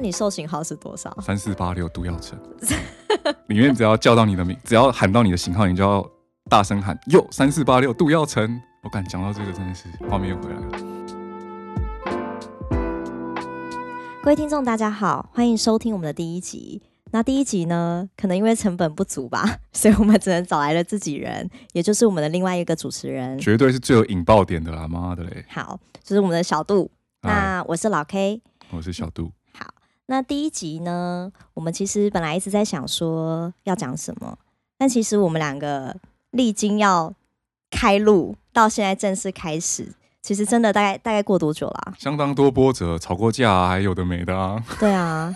那你受型号是多少？三四八六杜耀成。里面 只要叫到你的名，只要喊到你的型号，你就要大声喊哟，三四八六杜耀成。我敢讲到这个真的是画面又回来了。各位听众，大家好，欢迎收听我们的第一集。那第一集呢，可能因为成本不足吧，所以我们只能找来了自己人，也就是我们的另外一个主持人，绝对是最有引爆点的啦！妈的嘞！好，就是我们的小杜。那我是老 K，我是小杜。好，那第一集呢，我们其实本来一直在想说要讲什么，但其实我们两个历经要开录到现在正式开始，其实真的大概大概过多久啦？相当多波折，吵过架，还有的没的啊。对啊。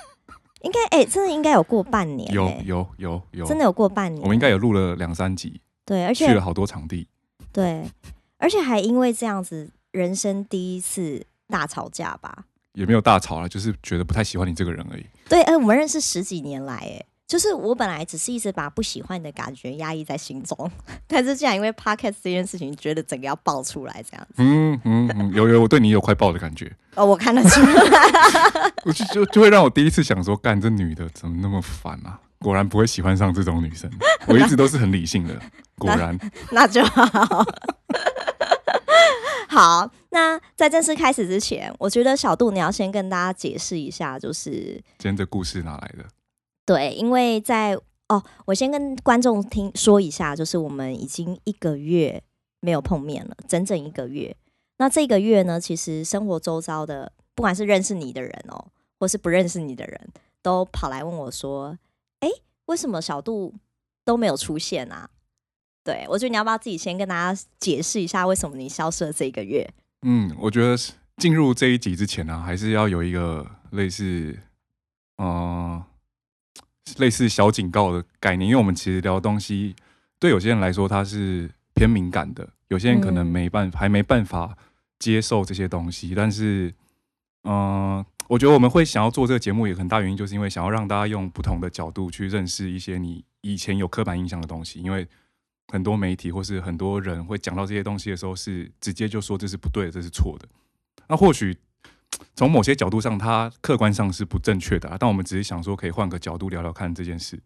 应该哎，真的应该有过半年。有有有有，真的有过半年。我们应该有录了两三集。对，而且去了好多场地。对，而且还因为这样子，人生第一次大吵架吧？也没有大吵了，就是觉得不太喜欢你这个人而已。对，哎，我们认识十几年来，哎。就是我本来只是一直把不喜欢的感觉压抑在心中，但是竟然因为 podcast 这件事情，觉得整个要爆出来这样子。嗯嗯，有有，我对你有快爆的感觉。哦，我看得出来。我就就就会让我第一次想说，干这女的怎么那么烦啊？果然不会喜欢上这种女生。我一直都是很理性的，果然。那就好。好，那在正式开始之前，我觉得小杜你要先跟大家解释一下，就是今天这故事哪来的？对，因为在哦，我先跟观众听说一下，就是我们已经一个月没有碰面了，整整一个月。那这个月呢，其实生活周遭的，不管是认识你的人哦，或是不认识你的人，都跑来问我说：“哎，为什么小杜都没有出现啊？”对我觉得你要不要自己先跟大家解释一下，为什么你消失了这一个月？嗯，我觉得进入这一集之前呢，还是要有一个类似，嗯。类似小警告的概念，因为我们其实聊东西，对有些人来说它是偏敏感的，有些人可能没办法，还没办法接受这些东西。但是，嗯，我觉得我们会想要做这个节目，也很大原因就是因为想要让大家用不同的角度去认识一些你以前有刻板印象的东西。因为很多媒体或是很多人会讲到这些东西的时候，是直接就说这是不对的，这是错的。那或许。从某些角度上，它客观上是不正确的，啊但我们只是想说，可以换个角度聊聊看这件事。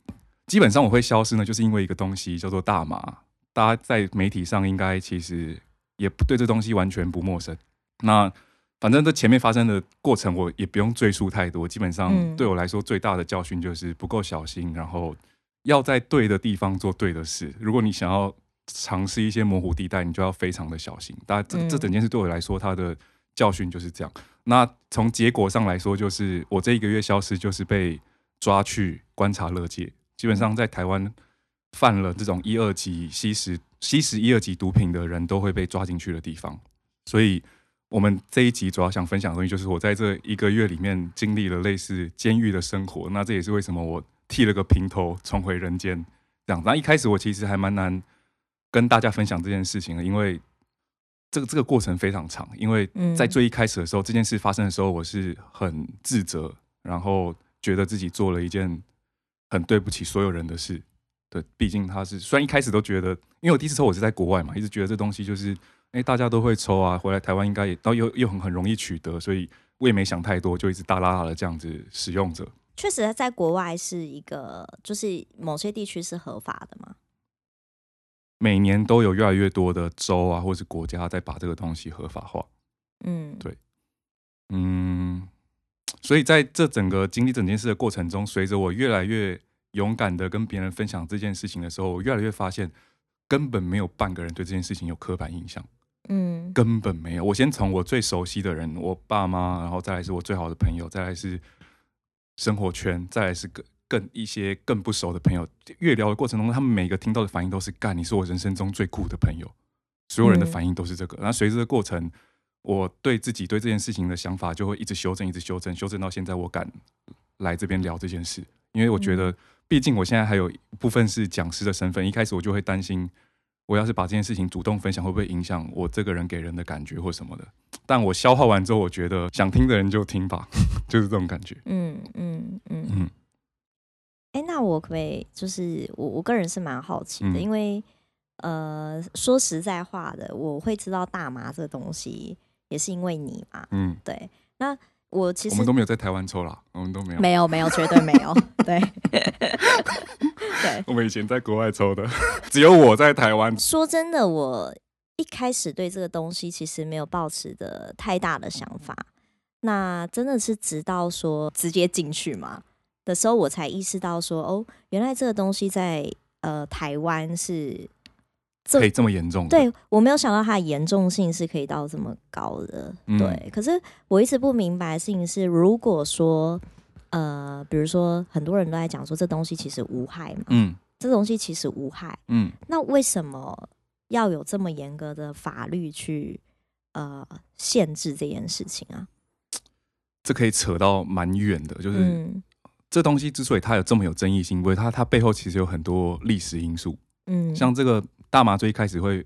基本上我会消失呢，就是因为一个东西叫做大麻。大家在媒体上应该其实也不对这东西完全不陌生。那反正这前面发生的过程，我也不用赘述太多。基本上对我来说，最大的教训就是不够小心，然后要在对的地方做对的事。如果你想要尝试一些模糊地带，你就要非常的小心。大家这这整件事对我来说，它的教训就是这样。那从结果上来说，就是我这一个月消失，就是被抓去观察乐界。基本上在台湾犯了这种一二级吸食吸食一二级毒品的人都会被抓进去的地方。所以，我们这一集主要想分享的东西，就是我在这一个月里面经历了类似监狱的生活。那这也是为什么我剃了个平头重回人间这样。那一开始我其实还蛮难跟大家分享这件事情的，因为。这个这个过程非常长，因为在最一开始的时候，这件事发生的时候，我是很自责，然后觉得自己做了一件很对不起所有人的事。对，毕竟他是虽然一开始都觉得，因为我第一次抽我是在国外嘛，一直觉得这东西就是，哎，大家都会抽啊，回来台湾应该也都又又很很容易取得，所以我也没想太多，就一直大拉拉的这样子使用着。确实，在国外是一个，就是某些地区是合法的嘛。每年都有越来越多的州啊，或是国家在把这个东西合法化。嗯，对，嗯，所以在这整个经历整件事的过程中，随着我越来越勇敢的跟别人分享这件事情的时候，我越来越发现根本没有半个人对这件事情有刻板印象。嗯，根本没有。我先从我最熟悉的人，我爸妈，然后再来是我最好的朋友，再来是生活圈，再来是更。更一些更不熟的朋友，越聊的过程中，他们每个听到的反应都是“干，你是我人生中最酷的朋友”。所有人的反应都是这个。然后随着过程，我对自己对这件事情的想法就会一直修正，一直修正，修正到现在，我敢来这边聊这件事，因为我觉得，毕竟我现在还有部分是讲师的身份。一开始我就会担心，我要是把这件事情主动分享，会不会影响我这个人给人的感觉或什么的？但我消化完之后，我觉得想听的人就听吧，就是这种感觉。嗯嗯嗯嗯。哎，那我可不可以就是我我个人是蛮好奇的，因为呃，说实在话的，我会知道大麻这个东西也是因为你嘛，嗯，对。那我其实我们都没有在台湾抽啦，我们都没有。没有没有，绝对没有。对 对，我们以前在国外抽的，只有我在台湾。说真的，我一开始对这个东西其实没有抱持的太大的想法。那真的是直到说直接进去嘛的时候，我才意识到说，哦，原来这个东西在呃台湾是这可以这么严重的？对我没有想到它的严重性是可以到这么高的。嗯对，可是我一直不明白的事情是，如果说呃，比如说很多人都在讲说这东西其实无害嘛，嗯这东西其实无害，嗯，那为什么要有这么严格的法律去呃限制这件事情啊？这可以扯到蛮远的，就是、嗯这东西之所以它有这么有争议性，因为它它背后其实有很多历史因素。嗯，像这个大麻最一开始会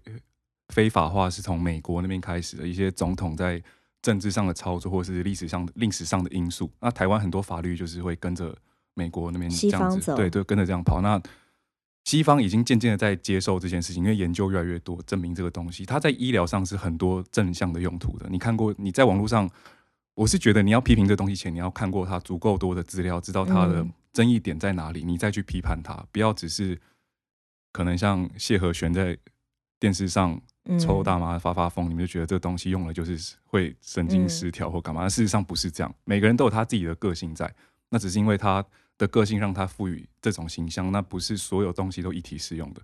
非法化，是从美国那边开始的，一些总统在政治上的操作，或是历史上历史上的因素。那台湾很多法律就是会跟着美国那边这西样子，对对，跟着这样跑。那西方已经渐渐的在接受这件事情，因为研究越来越多，证明这个东西它在医疗上是很多正向的用途的。你看过？你在网络上，我是觉得你要批评这东西前，你要看过它足够多的资料，知道它的嗯争议点在哪里，你再去批判它，不要只是可能像谢和弦在电视上嗯抽大麻发发疯，你们就觉得这个东西用了就是会神经失调或干嘛？事实上不是这样，每个人都有他自己的个性在，那只是因为他的个性让他赋予这种形象，那不是所有东西都一体适用的。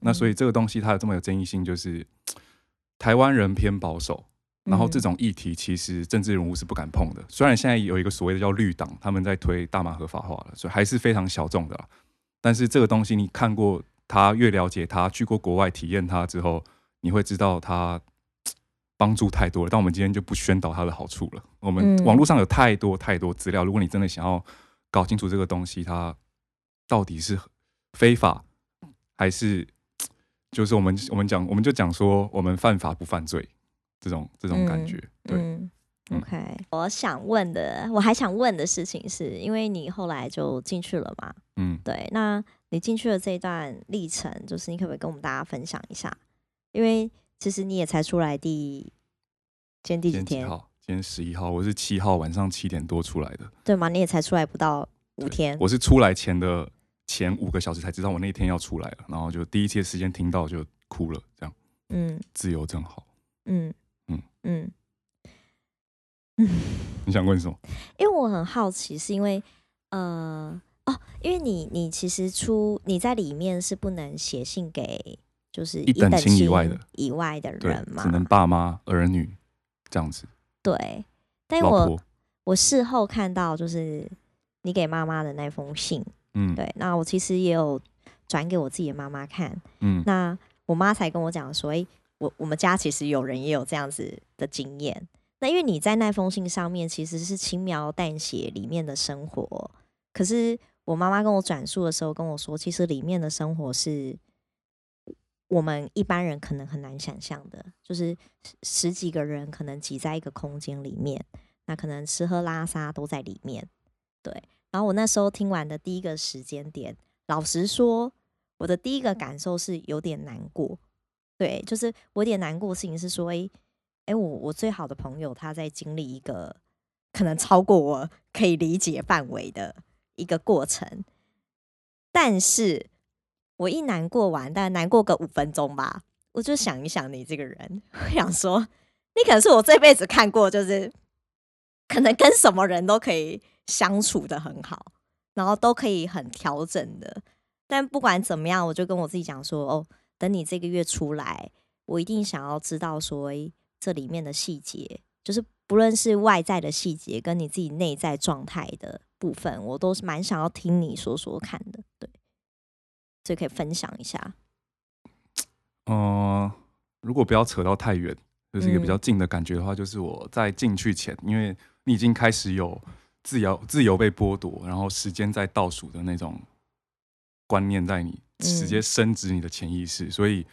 那所以这个东西它有这么有争议性，就是台湾人偏保守，然后这种议题其实政治人物是不敢碰的。虽然现在有一个所谓的叫绿党，他们在推大麻合法化了，所以还是非常小众的啦。但是这个东西你看过他，越了解他，去过国外体验它之后，你会知道它帮助太多了。但我们今天就不宣导它的好处了。我们嗯网络上有太多太多资料，如果你真的想要搞清楚这个东西，它到底是非法还是就是我们我们讲我们就讲说我们犯法不犯罪这种这种感觉，对。，OK。我想问的，我还想问的事情是，因为你后来就进去了嘛？嗯，对，那你进去的这一段历程，就是你可不可以跟我们大家分享一下？因为其实你也才出来第，今天第几天？今天几号？今天十一号，我是七号晚上七点多出来的。对吗？你也才出来不到五天。我是出来前的前五个小时才知道我那天要出来了，然后就第一次时间听到就哭了，这样嗯自由真好。嗯嗯嗯嗯。你想问什么？因为我很好奇，是因为呃哦，因为你你其实出你在里面是不能写信给就是一等亲亲以外的以外的人，嘛，只能爸妈、儿女这样子。对。但我，我事后看到就是你给妈妈的那封信，嗯，对，那我其实也有转给我自己的妈妈看，嗯那我妈才跟我讲说，诶，我我们家其实有人也有这样子的经验。那因为你在那封信上面其实是轻描淡写里面的生活，可是我妈妈跟我转述的时候跟我说，其实里面的生活是我们一般人可能很难想象的，就是十几个人可能挤在一个空间里面，那可能吃喝拉撒都在里面。对，然后我那时候听完的第一个时间点，老实说，我的第一个感受是有点难过。对，就是我有点难过的事情是说，诶、诶，我我最好的朋友他在经历一个可能超过我可以理解范围的一个过程，但是我一难过完，大概难过个五分钟吧，我就想一想你这个人，我想说，你可能是我这辈子看过，就是可能跟什么人都可以相处的很好，然后都可以很调整的。但不管怎么样，我就跟我自己讲说，哦，等你这个月出来，我一定想要知道说，诶这里面的细节，就是不论是外在的细节，跟你自己内在状态的部分，我都是蛮想要听你说说看的。对，所以可以分享一下。呃，如果不要扯到太远，就是一个比嗯。较近的感觉的话，就是我在进去前，因为你已经开始有自由自由被剥夺，然后时间在倒数的那种观念在你直接深植你的潜意识，所以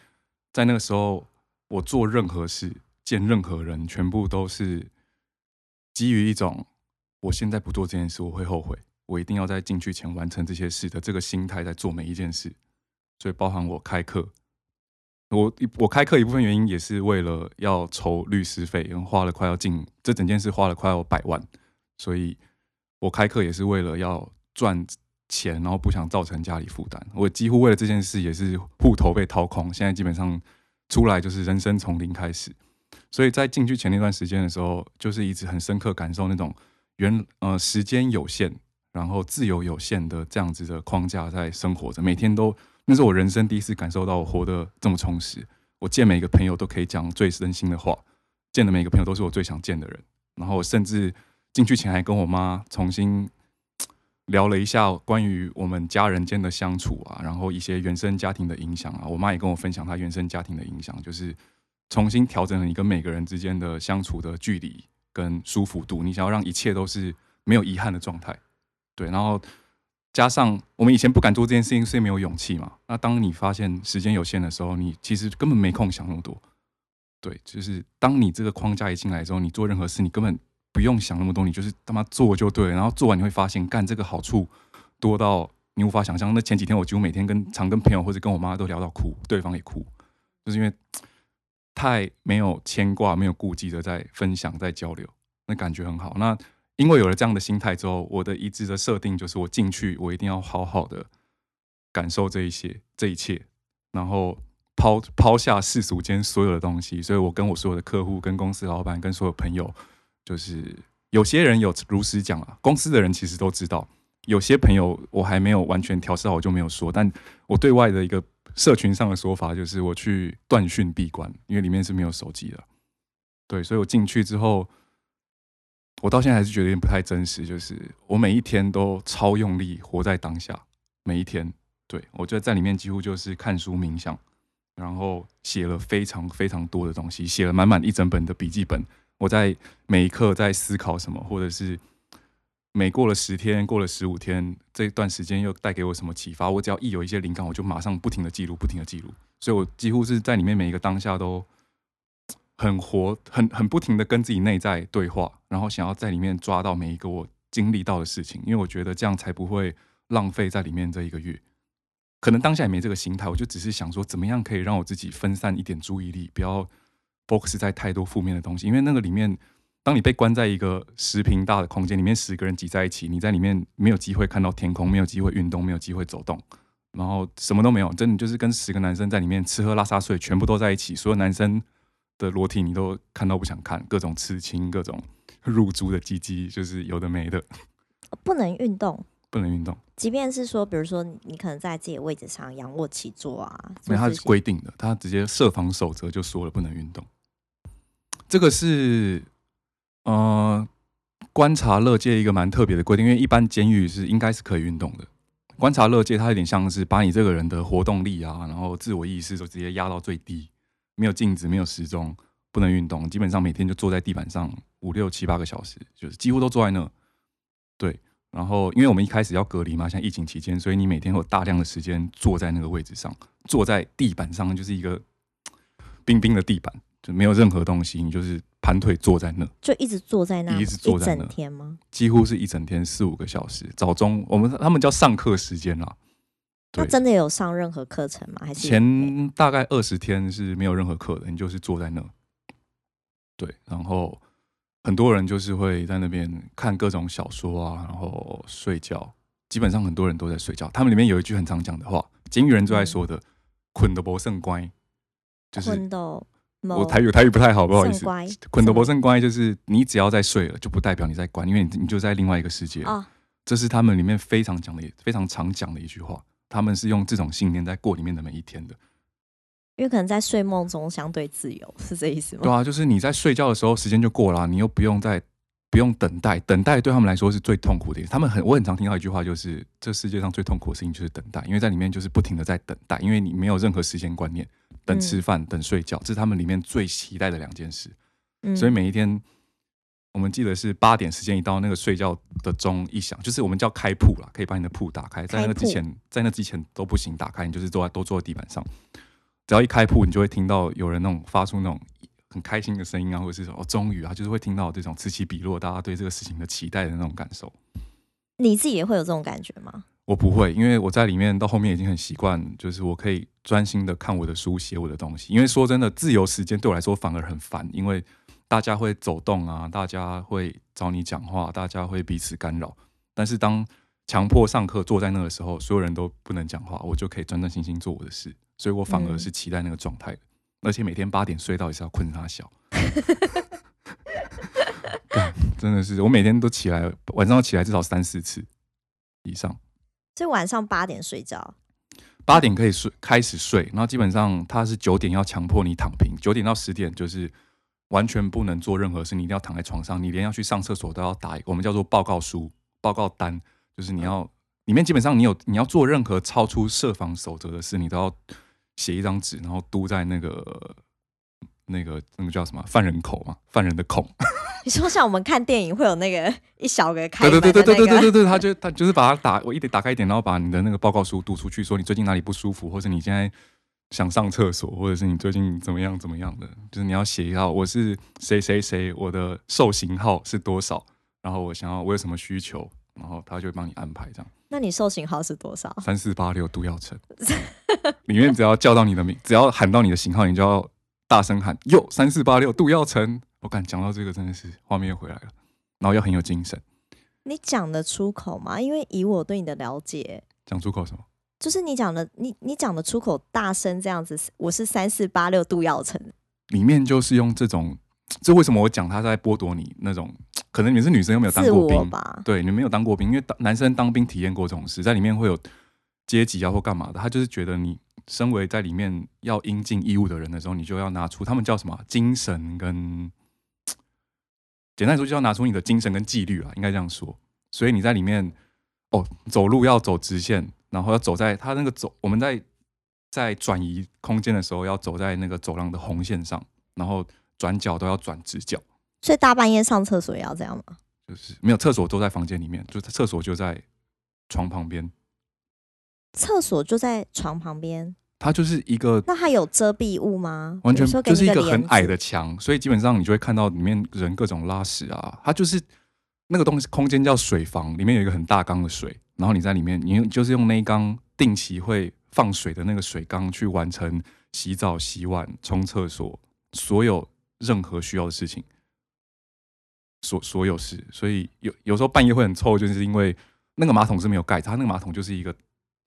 在那个时候，我做任何事、见任何人，全部都是基于一种我现在不做这件事我会后悔，我一定要在进去前完成这些事的这个心态在做每一件事，所以包含我开课。我我开课一部分原因也是为了要筹律师费，因为花了快要近这整件事花了快要百万，所以我开课也是为了要赚钱，然后不想造成家里负担。我几乎为了这件事也是户头被掏空，现在基本上出来就是人生从零开始。所以在进去前那段时间的时候，就是一直很深刻感受那种原呃时间有限，然后自由有限的这样子的框架在生活着。每天都那是我人生第一次感受到我活得这么充实。我见每个朋友都可以讲最真心的话，见的每个朋友都是我最想见的人。然后甚至进去前还跟我妈重新 聊了一下关于我们家人间的相处啊，然后一些原生家庭的影响啊。我妈也跟我分享她原生家庭的影响，就是重新调整了你跟每个人之间的相处的距离跟舒服度。你想要让一切都是没有遗憾的状态，对。然后加上我们以前不敢做这件事情，是因为没有勇气嘛。那当你发现时间有限的时候，你其实根本没空想那么多。对，就是当你这个框架一进来之后，你做任何事，你根本不用想那么多，你就是他妈做就对。然后做完你会发现，干这个好处多到你无法想象。那前几天我几乎每天跟常跟朋友或者跟我妈都聊到哭，对方也哭，就是因为太没有牵挂、没有顾忌的在分享、在交流，那感觉很好。那因为有了这样的心态之后，我的一致的设定就是我进去，我一定要好好的感受这一些、这一切，然后。抛抛下世俗间所有的东西，所以我跟我所有的客户、跟公司老板、跟所有朋友，就是有些人有如实讲啊，公司的人其实都知道，有些朋友我还没有完全调试好，我就没有说。但我对外的一个社群上的说法就是，我去断讯闭关，因为里面是没有手机的。对，所以我进去之后，我到现在还是觉得有点不太真实，就是我每一天都超用力活在当下，每一天，对我觉得在里面几乎就是看书冥想。然后写了非常非常多的东西，写了满满一整本的笔记本。我在每一刻在思考什么，或者是每过了十天、过了十五天，这段时间又带给我什么启发？我只要一有一些灵感，我就马上不停的记录，不停的记录。所以我几乎是在里面每一个当下都很活，很很不停的跟自己内在对话，然后想要在里面抓到每一个我经历到的事情，因为我觉得这样才不会浪费在里面这一个月。可能当下也没这个心态，我就只是想说，怎么样可以让我自己分散一点注意力，不要 focus 在太多负面的东西。因为那个里面，当你被关在一个十平大的空间里面，十个人挤在一起，你在里面没有机会看到天空，没有机会运动，没有机会走动，然后什么都没有，真的就是跟十个男生在里面吃喝拉撒睡，全部都在一起，所有男生的裸体你都看到不想看，各种刺青，各种入猪的鸡鸡，就是有的没的，不能运动。不能运动，即便是说，比如说你可能在自己的位置上仰卧起坐啊，没有，它是规定的，它直接设防守则就说了不能运动。这个是呃观察乐界一个蛮特别的规定，因为一般监狱是应该是可以运动的。观察乐界它有点像是把你这个人的活动力啊，然后自我意识都直接压到最低，没有镜子，没有时钟，不能运动，基本上每天就坐在地板上五六七八个小时，就是几乎都坐在那，对。然后，因为我们一开始要隔离嘛，像疫情期间，所以你每天有大量的时间坐在那个位置上，坐在地板上，就是一个冰冰的地板，就没有任何东西，你就是盘腿坐在那，就一直坐在那，一直坐在那，天吗？几乎是一整天四五个小时，早中我们他们叫上课时间啦。那真的有上任何课程吗？还是前大概二十天是没有任何课的，你就是坐在那。对，然后。很多人就是会在那边看各种小说啊，然后睡觉。基本上很多人都在睡觉。他们里面有一句很常讲的话，金鱼人最爱说的“捆的不胜乖”，就是我台语台语不太好，不好意思。捆的不胜乖就是你只要在睡了，就不代表你在关，因为你你就在另外一个世界。这是他们里面非常讲的、非常常讲的一句话。他们是用这种信念在过里面的每一天的。因为可能在睡梦中相对自由，是这意思吗？对啊，就是你在睡觉的时候，时间就过了，你又不用再不用等待，等待对他们来说是最痛苦的。他们很，我很常听到一句话，就是这世界上最痛苦的事情就是等待，因为在里面就是不停的在等待，因为你没有任何时间观念，等吃饭，等睡觉，这是他们里面最期待的两件事。所以每一天，我们记得是八点时间一到，那个睡觉的钟一响，就是我们叫开铺了，可以把你的铺打开，在那之前，在那之前都不行打开，你就是坐在都坐在地板上。只要一开铺，你就会听到有人那种发出那种很开心的声音啊，或者是说哦，终于啊，就是会听到这种此起彼落，大家对这个事情的期待的那种感受。你自己也会有这种感觉吗？我不会，因为我在里面到后面已经很习惯，就是我可以专心的看我的书，写我的东西。因为说真的，自由时间对我来说反而很烦，因为大家会走动啊，大家会找你讲话，大家会彼此干扰。但是当强迫上课坐在那的时候，所有人都不能讲话，我就可以专专心心做我的事。所以我反而是期待那个状态的，而且每天八点睡到也是要困他笑。真的是，我每天都起来，晚上要起来至少三四次以上。所以晚上八点睡觉，八点可以睡开始睡，然后基本上他是九点要强迫你躺平，九点到十点就是完全不能做任何事，你一定要躺在床上，你连要去上厕所都要打我们叫做报告书、报告单，就是你要里面基本上你有你要做任何超出设防守则的事，你都要写一张纸，然后嘟在那个那个那个叫什么犯人口嘛，犯人的孔。你说像我们看电影会有那个一小个开对对对对对对对对，他就他就是把它打我一点打开一点，然后把你的那个报告书读出去，说你最近哪里不舒服，或者你现在想上厕所，或者是你最近怎么样怎么样的，就是你要写一下，我是谁谁谁，我的受型号是多少，然后我想要我有什么需求，然后他就会帮你安排这样。那你受型号是多少？三四八六杜耀成，里面 只要叫到你的名，只要喊到你的型号，你就要大声喊哟三四八六杜耀成。我敢讲到这个，真的是画面又回来了，然后又很有精神。你讲得出口吗？因为以我对你的了解，讲出口什么？就是你讲的，你你讲的出口，大声这样子。我是三四八六度要成，里面就是用这种，这为什么我讲他在剥夺你那种？可能你是女生又没有当过兵吧？对，你没有当过兵，因为男生当兵体验过这种事，在里面会有阶级啊或干嘛的，他就是觉得你身为在里面要应尽义务的人的时候，你就要拿出他们叫什么精神跟。简单来说，就要拿出你的精神跟纪律啊，应该这样说。所以你在里面，哦，走路要走直线，然后要走在他那个走，我们在在转移空间的时候，要走在那个走廊的红线上，然后转角都要转直角。所以大半夜上厕所也要这样吗？就是没有厕所都在房间里面，就厕所就在床旁边。厕所就在床旁边。它就是一个，那它有遮蔽物吗？完全就是一个很矮的墙，所以基本上你就会看到里面人各种拉屎啊。它就是那个东西，空间叫水房，里面有一个很大缸的水，然后你在里面，你就是用那一缸定期会放水的那个水缸去完成洗澡、洗碗、冲厕所，所有任何需要的事情，所所有事。所以有有时候半夜会很臭，就是因为那个马桶是没有盖，它那个马桶就是一个。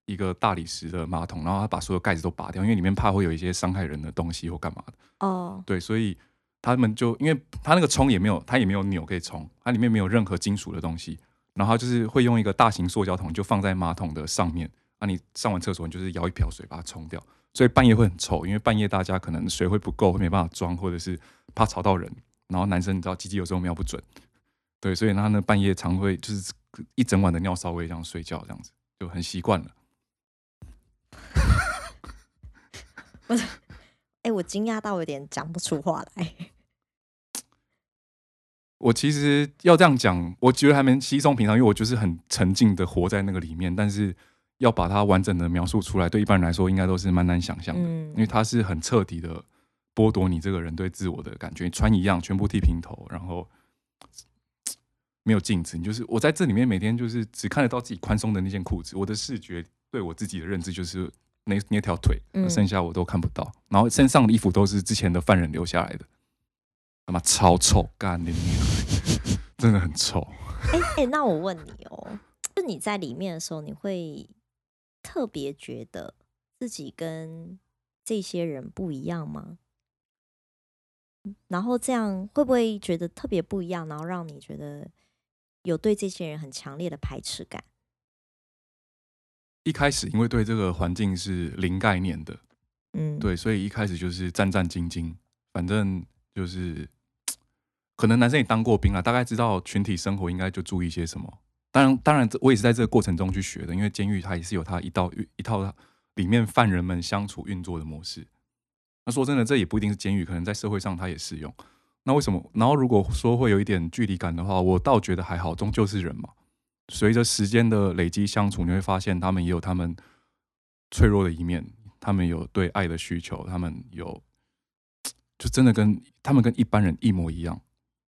一个大理石的马桶，然后它把所有盖子都拔掉，因为里面怕会有一些伤害人的东西或干嘛的。哦，对，所以他们就因为他那个冲也没有，他也没有钮可以冲，它里面没有任何金属的东西，然后就是会用一个大型塑胶桶就放在马桶的上面，那你上完厕所你就是舀一瓢水把它冲掉，所以半夜会很臭，因为半夜大家可能水会不够，会没办法装，或者是怕吵到人，然后男生你知道鸡鸡有时候瞄不准，对，所以他那半夜常会就是一整晚的尿骚味这样睡觉，这样子就很习惯了。我，哎，我惊讶到有点讲不出话来。我其实要这样讲，我觉得还蛮稀松平常，因为我就是很沉浸的活在那个里面。但是要把它完整的描述出来，对一般人来说，应该都是蛮难想象的。因为它是很彻底的剥夺你这个人对自我的感觉。穿一样，全部剃平头，然后没有镜子，你就是我在这里面每天就是只看得到自己宽松的那件裤子。我的视觉对我自己的认知就是。那那条腿，剩下我都看不到。然后身上的衣服都是之前的犯人留下来的，他妈超臭，干你真的很臭。哎哎，那我问你哦，就你在里面的时候，你会特别觉得自己跟这些人不一样吗？然后这样会不会觉得特别不一样？然后让你觉得有对这些人很强烈的排斥感？一开始因为对这个环境是零概念的，嗯，对，所以一开始就是战战兢兢。反正就是，可能男生也当过兵了，大概知道群体生活应该就注意些什么。当然，当然，我也是在这个过程中去学的。因为监狱它也是有它一道一套里面犯人们相处运作的模式。那说真的，这也不一定是监狱，可能在社会上它也适用。那为什么？然后如果说会有一点距离感的话，我倒觉得还好，终究是人嘛。随着时间的累积相处，你会发现他们也有他们脆弱的一面，他们有对爱的需求，他们有就真的跟他们跟一般人一模一样。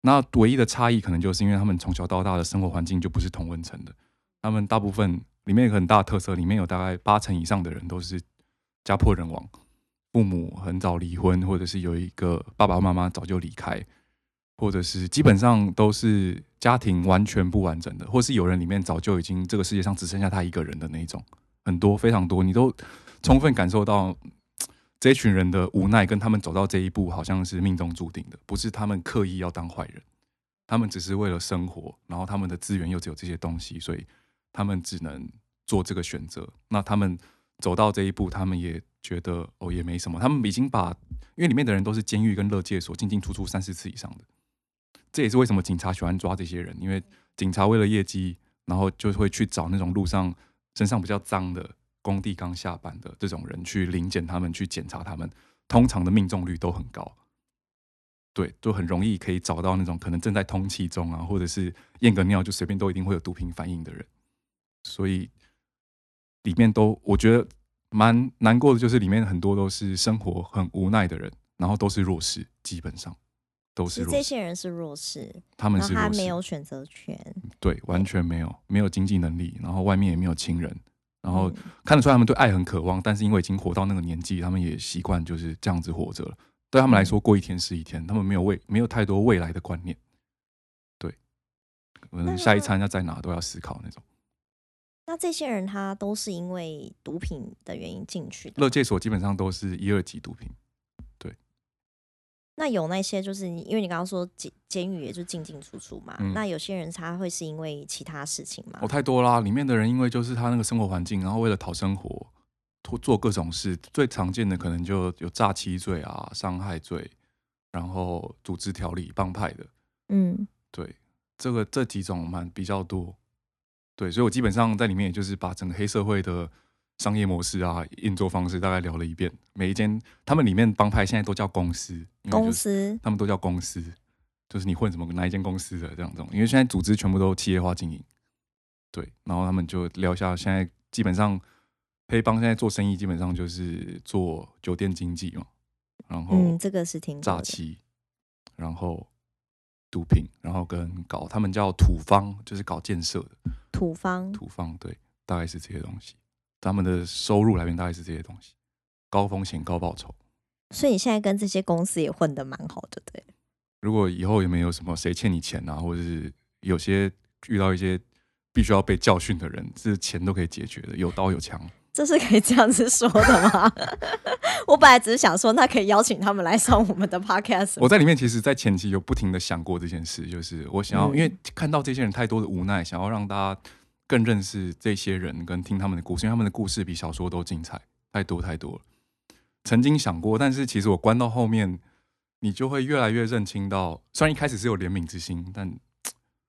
那唯一的差异可能就是因为他们从小到大的生活环境就不是同温层的。他们大部分里面有很大的特色，里面有大概八成以上的人都是家破人亡，父母很早离婚，或者是有一个爸爸妈妈早就离开。或者是基本上都是家庭完全不完整的，或是有人里面早就已经这个世界上只剩下他一个人的那种，很多非常多，你都充分感受到这群人的无奈，跟他们走到这一步好像是命中注定的，不是他们刻意要当坏人，他们只是为了生活，然后他们的资源又只有这些东西，所以他们只能做这个选择。那他们走到这一步，他们也觉得哦也没什么，他们已经把，因为里面的人都是监狱跟乐界所进进出出三四次以上的。这也是为什么警察喜欢抓这些人，因为警察为了业绩，然后就会去找那种路上身上比较脏的、工地刚下班的这种人去临检他们，去检查他们。通常的命中率都很高，对，就很容易可以找到那种可能正在通气中啊，或者是验个尿就随便都一定会有毒品反应的人。所以里面都我觉得蛮难过的，就是里面很多都是生活很无奈的人，然后都是弱势，基本上。都是这些人是弱势，他们是他没有选择权，对，完全没有，没有经济能力，然后外面也没有亲人，然后看得出来他们对爱很渴望，但是因为已经活到那个年纪，他们也习惯就是这样子活着了。对他们来说，过一天是一天，他们没有未没有太多未来的观念，对，可能下一餐要在哪都要思考那种。那这些人他都是因为毒品的原因进去的，乐界所基本上都是一二级毒品。那有那些就是因为你刚刚说监监狱也就进进出出嘛，那有些人他会是因为其他事情嘛？哦，太多啦！里面的人因为就是他那个生活环境，然后为了讨生活，做做各种事，最常见的可能就有诈欺罪啊、伤害罪，然后组织条例、帮派的，嗯，对，这个这几种蛮比较多，对，所以我基本上在里面也就是把整个黑社会的。商业模式啊，运作方式大概聊了一遍。每一间他们里面帮派现在都叫公司，公司他们都叫公司，就是你混什么哪一间公司的这样这种。因为现在组织全部都企业化经营，对。然后他们就聊一下，现在基本上黑帮现在做生意基本上就是做酒店经济嘛，然后嗯，这个是挺诈欺，然后毒品，然后跟搞他们叫土方，就是搞建设的土方，土方对，大概是这些东西。他们的收入来源大概是这些东西，高风险高报酬。所以你现在跟这些公司也混得蛮好的，对。如果以后有没有什么谁欠你钱啊，或者是有些遇到一些必须要被教训的人，这钱都可以解决的，有刀有枪。这是可以这样子说的吗？我本来只是想说，那可以邀请他们来上我们的 podcast。我在里面其实，在前期有不停的想过这件事，就是我想要，因为看到这些人太多的无奈，想要让大家。更认识这些人，跟听他们的故事，因为他们的故事比小说都精彩，太多太多了。曾经想过，但是其实我关到后面，你就会越来越认清到，虽然一开始是有怜悯之心，但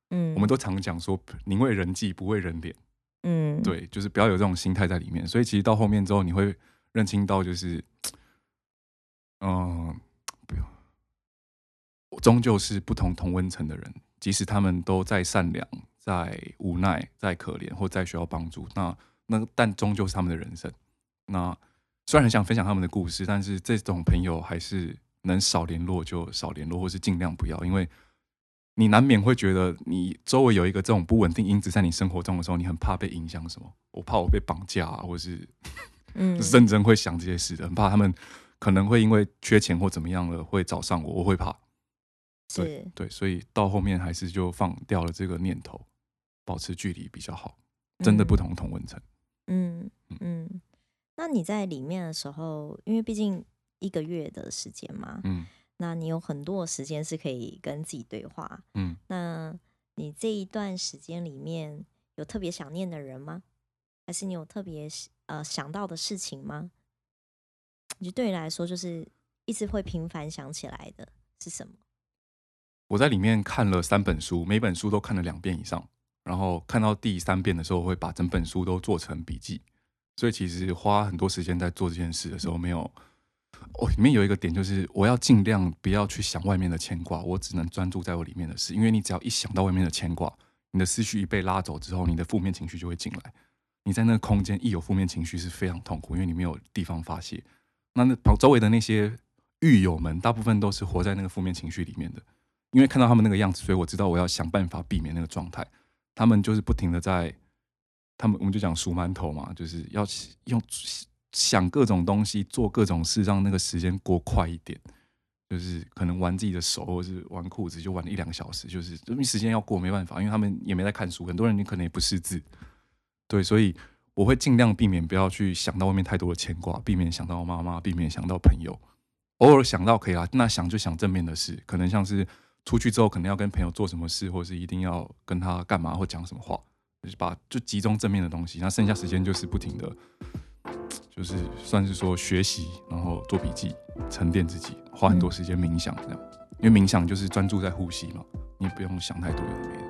嗯，我们都常讲说，宁为人计，不为人怜。嗯，对，就是不要有这种心态在里面。所以其实到后面之后，你会认清到，就是嗯，不要，终究是不同同温层的人，即使他们都再善良。在无奈，在可怜，或再需要帮助，那那但终究是他们的人生。那虽然很想分享他们的故事，但是这种朋友还是能少联络就少联络，或是尽量不要，因为你难免会觉得你周围有一个这种不稳定因子在你生活中的时候，你很怕被影响什么？我怕我被绑架，或是嗯，认真会想这些事的，很怕他们可能会因为缺钱或怎么样了会找上我，我会怕。对对，所以到后面还是就放掉了这个念头。保持距离比较好，真的不同同温层。嗯嗯，那你在里面的时候，因为毕竟一个月的时间嘛，嗯，那你有很多的时间是可以跟自己对话。嗯，那你这一段时间里面有特别想念的人吗？还是你有特别呃想到的事情吗？你对你来说，就是一直会频繁想起来的是什么？我在里面看了三本书，每本书都看了两遍以上。然后看到第三遍的时候，会把整本书都做成笔记，所以其实花很多时间在做这件事的时候，没有。哦，里面有一个点就是，我要尽量不要去想外面的牵挂，我只能专注在我里面的事。因为你只要一想到外面的牵挂，你的思绪一被拉走之后，你的负面情绪就会进来。你在那个空间一有负面情绪是非常痛苦，因为你没有地方发泄。那那周围的那些狱友们，大部分都是活在那个负面情绪里面的。因为看到他们那个样子，所以我知道我要想办法避免那个状态。他们就是不停的在，他们我们就讲数馒头嘛，就是要用想各种东西，做各种事，让那个时间过快一点。就是可能玩自己的手，或是玩裤子，就玩一两个小时，就是因为时间要过，没办法，因为他们也没在看书，很多人你可能也不识字，对，所以我会尽量避免不要去想到外面太多的牵挂，避免想到妈妈，避免想到朋友，偶尔想到可以啦，那想就想正面的事，可能像是出去之后可能要跟朋友做什么事，或者是一定要跟他干嘛或讲什么话，就是把就集中正面的东西，那剩下时间就是不停的。就是算是说学习，然后做笔记，沉淀自己，花很多时间冥想这样。因为冥想就是专注在呼吸嘛，你不用想太多的。